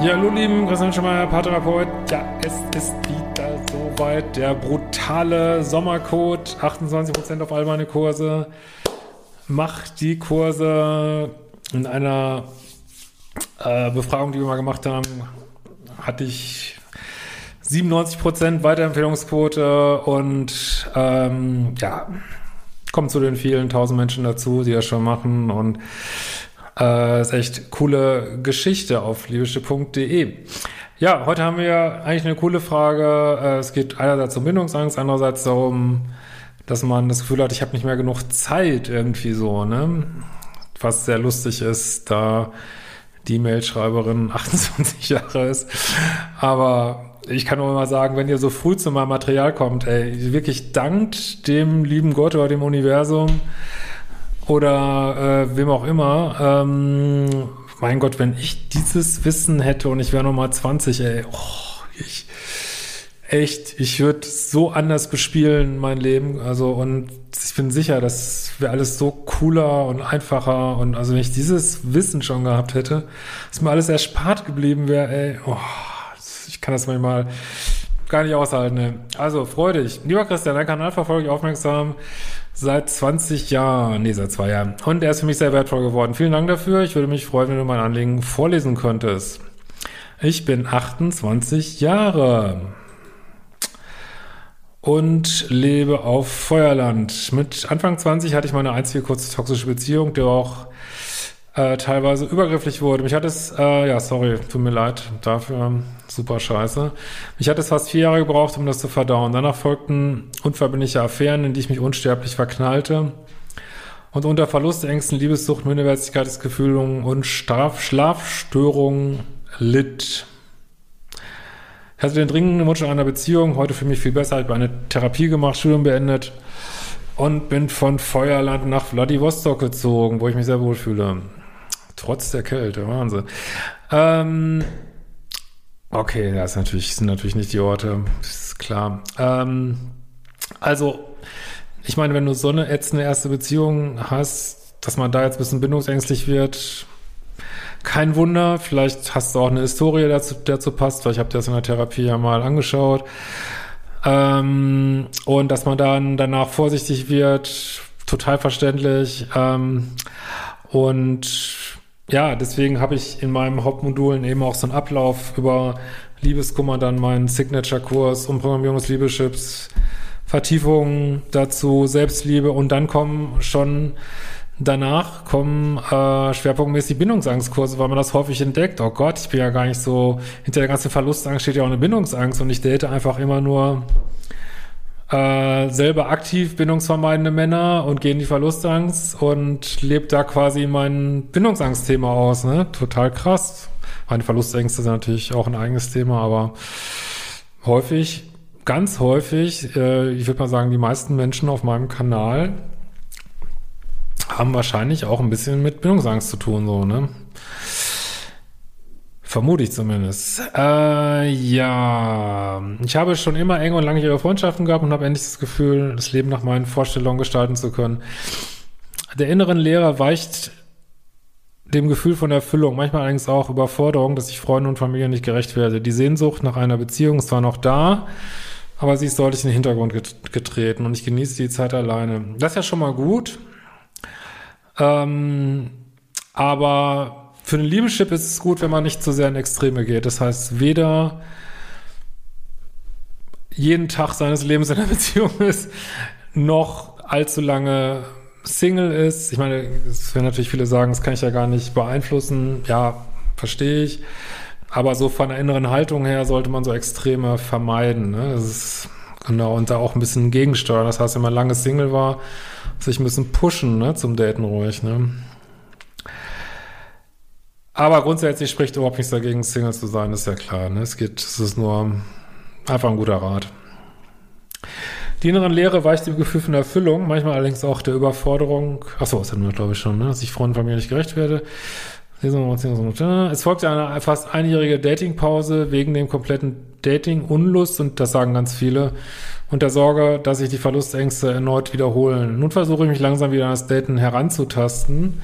Ja, hallo lieben, Christian Schemeier, Paartherapeut. Ja, es ist wieder soweit. Der brutale Sommercode. 28% auf all meine Kurse. Macht die Kurse in einer äh, Befragung, die wir mal gemacht haben, hatte ich 97% Weiterempfehlungsquote und ähm, ja, kommt zu den vielen tausend Menschen dazu, die das schon machen und äh, ist echt coole Geschichte auf liebische.de. Ja, heute haben wir eigentlich eine coole Frage. Äh, es geht einerseits um Bindungsangst, andererseits darum, dass man das Gefühl hat, ich habe nicht mehr genug Zeit irgendwie so, ne? Was sehr lustig ist, da die Mailschreiberin 28 Jahre ist. Aber ich kann nur mal sagen, wenn ihr so früh zu meinem Material kommt, ey, wirklich dankt dem lieben Gott oder dem Universum, oder äh, wem auch immer. Ähm, mein Gott, wenn ich dieses Wissen hätte und ich wäre nochmal 20, ey, oh, ich, echt, ich würde so anders bespielen mein Leben. Also und ich bin sicher, das wäre alles so cooler und einfacher. Und also wenn ich dieses Wissen schon gehabt hätte, dass mir alles erspart geblieben wäre, ey, oh, ich kann das manchmal gar nicht aushalten. Ne? Also freu dich. Lieber Christian, dein Kanal verfolge ich aufmerksam seit 20 Jahren, nee, seit zwei Jahren. Und er ist für mich sehr wertvoll geworden. Vielen Dank dafür. Ich würde mich freuen, wenn du mein Anliegen vorlesen könntest. Ich bin 28 Jahre und lebe auf Feuerland. Mit Anfang 20 hatte ich meine einzige kurze toxische Beziehung, die auch äh, teilweise übergrifflich wurde. Mich hat es, äh, ja, sorry, tut mir leid dafür, super scheiße. Mich hat es fast vier Jahre gebraucht, um das zu verdauen. Danach folgten unverbindliche Affären, in die ich mich unsterblich verknallte und unter Verlustängsten, Liebessucht, Minderwertigkeitsgefühlungen und Straf Schlafstörungen litt. Ich hatte den dringenden Wunsch einer Beziehung, heute für mich viel besser, habe eine Therapie gemacht, Studium beendet und bin von Feuerland nach Vladivostok gezogen, wo ich mich sehr wohl fühle. Trotz der Kälte, Wahnsinn. Ähm, okay, das, ist natürlich, sind natürlich nicht die Orte, ist klar. Ähm, also, ich meine, wenn du so eine ätzende erste Beziehung hast, dass man da jetzt ein bisschen bindungsängstlich wird, kein Wunder. Vielleicht hast du auch eine Historie, dazu, dazu passt, weil ich habe das in der Therapie ja mal angeschaut. Ähm, und dass man dann danach vorsichtig wird, total verständlich. Ähm, und ja, deswegen habe ich in meinem Hauptmodulen eben auch so einen Ablauf über Liebeskummer, dann meinen Signature-Kurs, Umprogrammierung des Liebeschips, Vertiefungen dazu, Selbstliebe und dann kommen schon danach kommen äh, schwerpunktmäßig Bindungsangstkurse, weil man das häufig entdeckt. Oh Gott, ich bin ja gar nicht so, hinter der ganzen Verlustangst steht ja auch eine Bindungsangst und ich date einfach immer nur äh, selber aktiv bindungsvermeidende Männer und gehe in die Verlustangst und lebe da quasi mein Bindungsangstthema aus. Ne? Total krass. Meine Verlustängste sind natürlich auch ein eigenes Thema, aber häufig, ganz häufig, äh, ich würde mal sagen, die meisten Menschen auf meinem Kanal haben wahrscheinlich auch ein bisschen mit Bindungsangst zu tun, so, ne? Vermute ich zumindest. Äh, ja, ich habe schon immer enge und langjährige Freundschaften gehabt und habe endlich das Gefühl, das Leben nach meinen Vorstellungen gestalten zu können. Der inneren Lehrer weicht dem Gefühl von Erfüllung, manchmal allerdings auch Überforderung, dass ich Freunde und Familie nicht gerecht werde. Die Sehnsucht nach einer Beziehung ist zwar noch da, aber sie ist deutlich in den Hintergrund getreten und ich genieße die Zeit alleine. Das ist ja schon mal gut. Ähm, aber für den Liebeschip ist es gut, wenn man nicht zu sehr in Extreme geht. Das heißt, weder jeden Tag seines Lebens in einer Beziehung ist, noch allzu lange Single ist. Ich meine, es werden natürlich viele sagen, das kann ich ja gar nicht beeinflussen. Ja, verstehe ich. Aber so von der inneren Haltung her sollte man so Extreme vermeiden. Ne? Das ist genau und da auch ein bisschen gegensteuern. Das heißt, wenn man lange Single war, sich ein bisschen pushen ne? zum Daten ruhig. Ne? Aber grundsätzlich spricht überhaupt nichts dagegen, Single zu sein, ist ja klar. Ne? Es geht, es ist nur einfach ein guter Rat. Die inneren Leere weicht dem Gefühl von Erfüllung, manchmal allerdings auch der Überforderung. Achso, das hatten wir, glaube ich, schon, ne? dass ich Freunden von mir nicht gerecht werde. Es folgt eine fast einjährige Datingpause wegen dem kompletten Dating-Unlust und das sagen ganz viele und der Sorge, dass sich die Verlustängste erneut wiederholen. Nun versuche ich mich langsam wieder an das Daten heranzutasten,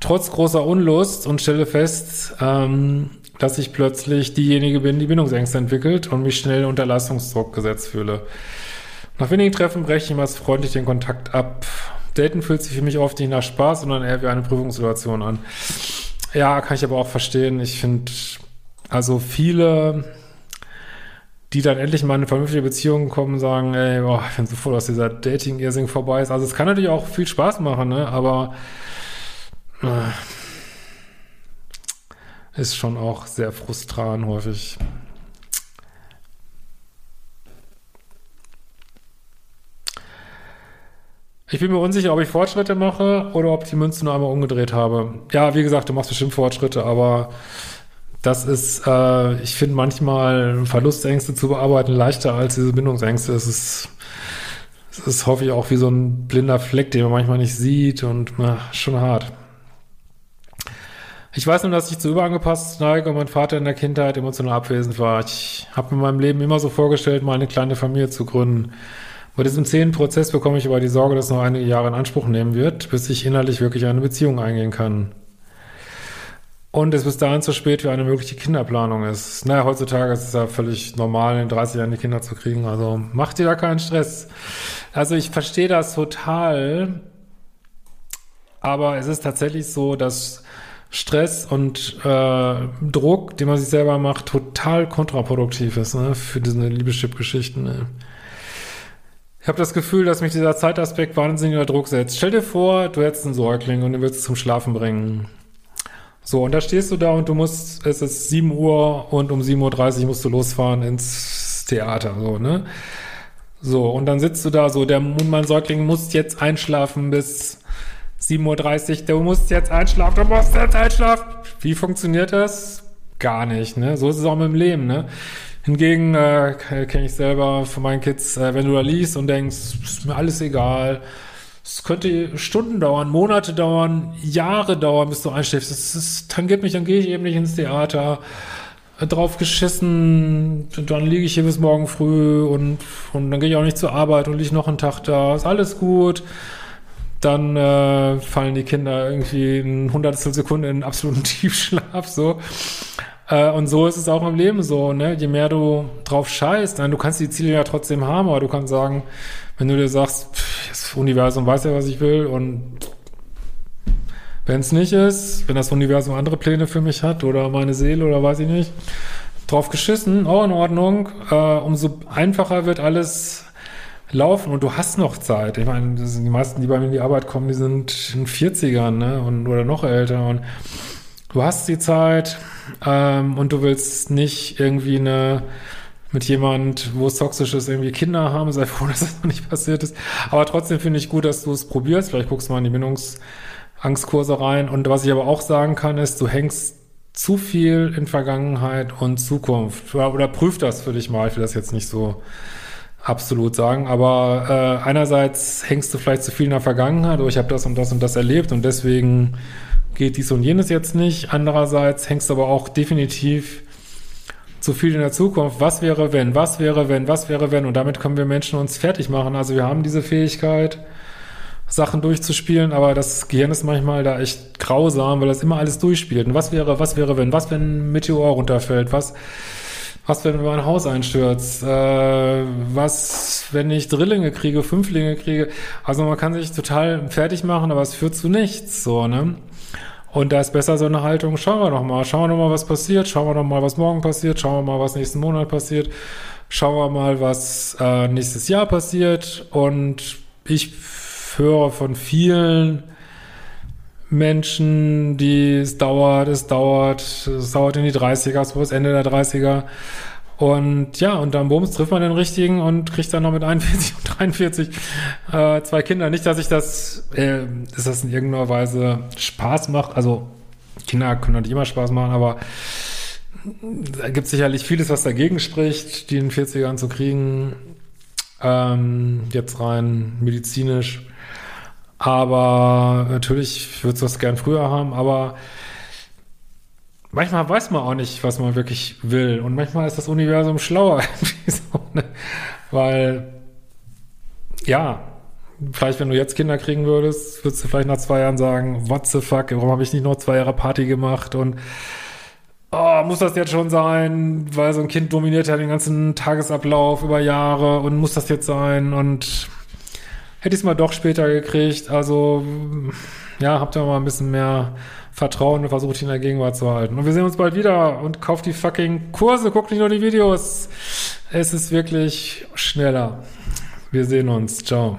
trotz großer Unlust und stelle fest, ähm, dass ich plötzlich diejenige bin, die Bindungsängste entwickelt und mich schnell unter Leistungsdruck gesetzt fühle. Nach wenigen Treffen breche ich meist freundlich den Kontakt ab. Daten fühlt sich für mich oft nicht nach Spaß, sondern eher wie eine Prüfungssituation an. Ja, kann ich aber auch verstehen. Ich finde, also viele, die dann endlich mal in eine vernünftige Beziehung kommen, sagen, ey, boah, ich bin so froh, dass dieser Dating-Earsing vorbei ist. Also es kann natürlich auch viel Spaß machen, ne? Aber ist schon auch sehr frustrant häufig. Ich bin mir unsicher, ob ich Fortschritte mache oder ob die Münze nur einmal umgedreht habe. Ja, wie gesagt, du machst bestimmt Fortschritte, aber das ist, äh, ich finde manchmal Verlustängste zu bearbeiten leichter als diese Bindungsängste. Es ist, es ist hoffe ich auch wie so ein blinder Fleck, den man manchmal nicht sieht und na, schon hart. Ich weiß nur, dass ich zu überangepasst neige und mein Vater in der Kindheit emotional abwesend war. Ich habe in meinem Leben immer so vorgestellt, mal eine kleine Familie zu gründen. Bei diesem zähen Prozess bekomme ich aber die Sorge, dass noch einige Jahre in Anspruch nehmen wird, bis ich innerlich wirklich eine Beziehung eingehen kann. Und es bis dahin zu spät für eine mögliche Kinderplanung ist. Naja, heutzutage ist es ja völlig normal, in 30 Jahren die Kinder zu kriegen. Also macht dir da keinen Stress. Also ich verstehe das total. Aber es ist tatsächlich so, dass Stress und äh, Druck, den man sich selber macht, total kontraproduktiv ist ne, für diese Liebeschip-Geschichten. Ne. Ich habe das Gefühl, dass mich dieser Zeitaspekt wahnsinnig unter Druck setzt. Stell dir vor, du hättest einen Säugling und den willst du zum Schlafen bringen. So, und da stehst du da und du musst, es ist 7 Uhr und um 7.30 Uhr musst du losfahren ins Theater, so, ne? So, und dann sitzt du da so, der Mundmann-Säugling muss jetzt einschlafen bis 7.30 Uhr, du musst jetzt einschlafen, du musst jetzt einschlafen. Wie funktioniert das? Gar nicht, ne? So ist es auch mit dem Leben, ne? Hingegen äh, kenne ich selber von meinen Kids, äh, wenn du da liest und denkst, ist mir alles egal, es könnte Stunden dauern, Monate dauern, Jahre dauern, bis du einschläfst. Das, das tangiert mich, dann gehe ich eben nicht ins Theater. Drauf geschissen, dann liege ich hier bis morgen früh und, und dann gehe ich auch nicht zur Arbeit und liege noch einen Tag da. Ist alles gut. Dann äh, fallen die Kinder irgendwie in hundertstel Sekunde in absoluten Tiefschlaf so. Äh, und so ist es auch im Leben so, ne? Je mehr du drauf scheißt, dann, du kannst die Ziele ja trotzdem haben, aber du kannst sagen, wenn du dir sagst, pff, das Universum weiß ja, was ich will und wenn es nicht ist, wenn das Universum andere Pläne für mich hat oder meine Seele oder weiß ich nicht, drauf geschissen, auch in Ordnung, äh, umso einfacher wird alles laufen und du hast noch Zeit. Ich meine, die meisten, die bei mir in die Arbeit kommen, die sind in 40ern, ne? Und, oder noch älter und du hast die Zeit ähm, und du willst nicht irgendwie eine mit jemand, wo es toxisch ist, irgendwie Kinder haben, sei froh, dass das noch nicht passiert ist. Aber trotzdem finde ich gut, dass du es probierst. Vielleicht guckst du mal in die Bindungsangstkurse rein. Und was ich aber auch sagen kann, ist, du hängst zu viel in Vergangenheit und Zukunft. Oder, oder prüf das für dich mal. Ich will das jetzt nicht so absolut sagen. Aber äh, einerseits hängst du vielleicht zu viel in der Vergangenheit, oder ich habe das und das und das erlebt und deswegen geht dies und jenes jetzt nicht. Andererseits hängst du aber auch definitiv zu viel in der Zukunft. Was wäre, wenn? Was wäre, wenn? Was wäre, wenn? Und damit können wir Menschen uns fertig machen. Also wir haben diese Fähigkeit, Sachen durchzuspielen, aber das Gehirn ist manchmal da echt grausam, weil das immer alles durchspielt. Und was wäre, was wäre, wenn? Was, wenn ein Meteor runterfällt? Was, was, wenn mein Haus einstürzt? Äh, was, wenn ich Drillinge kriege, Fünflinge kriege? Also man kann sich total fertig machen, aber es führt zu nichts, so, ne? Und da ist besser so eine Haltung, schauen wir noch mal, schauen wir noch mal, was passiert, schauen wir noch mal, was morgen passiert, schauen wir mal, was nächsten Monat passiert, schauen wir mal, was äh, nächstes Jahr passiert. Und ich höre von vielen Menschen, die es dauert, es dauert, es dauert in die 30er, es das Ende der 30er. Und ja, und dann Bums trifft man den richtigen und kriegt dann noch mit 41 und 43 äh, zwei Kinder. Nicht, dass ich das, äh, dass das in irgendeiner Weise Spaß macht. Also Kinder können natürlich immer Spaß machen, aber da gibt sicherlich vieles, was dagegen spricht, die in den 40ern zu kriegen. Ähm, jetzt rein medizinisch. Aber natürlich würde es das gern früher haben, aber manchmal weiß man auch nicht, was man wirklich will. Und manchmal ist das Universum schlauer. so, ne? Weil, ja, vielleicht, wenn du jetzt Kinder kriegen würdest, würdest du vielleicht nach zwei Jahren sagen, what the fuck, warum habe ich nicht noch zwei Jahre Party gemacht und oh, muss das jetzt schon sein, weil so ein Kind dominiert ja den ganzen Tagesablauf über Jahre und muss das jetzt sein und hätte ich es mal doch später gekriegt. Also, ja, habt ihr mal ein bisschen mehr Vertrauen und versucht ihn in der Gegenwart zu halten. Und wir sehen uns bald wieder und kauft die fucking Kurse, guckt nicht nur die Videos. Es ist wirklich schneller. Wir sehen uns. Ciao.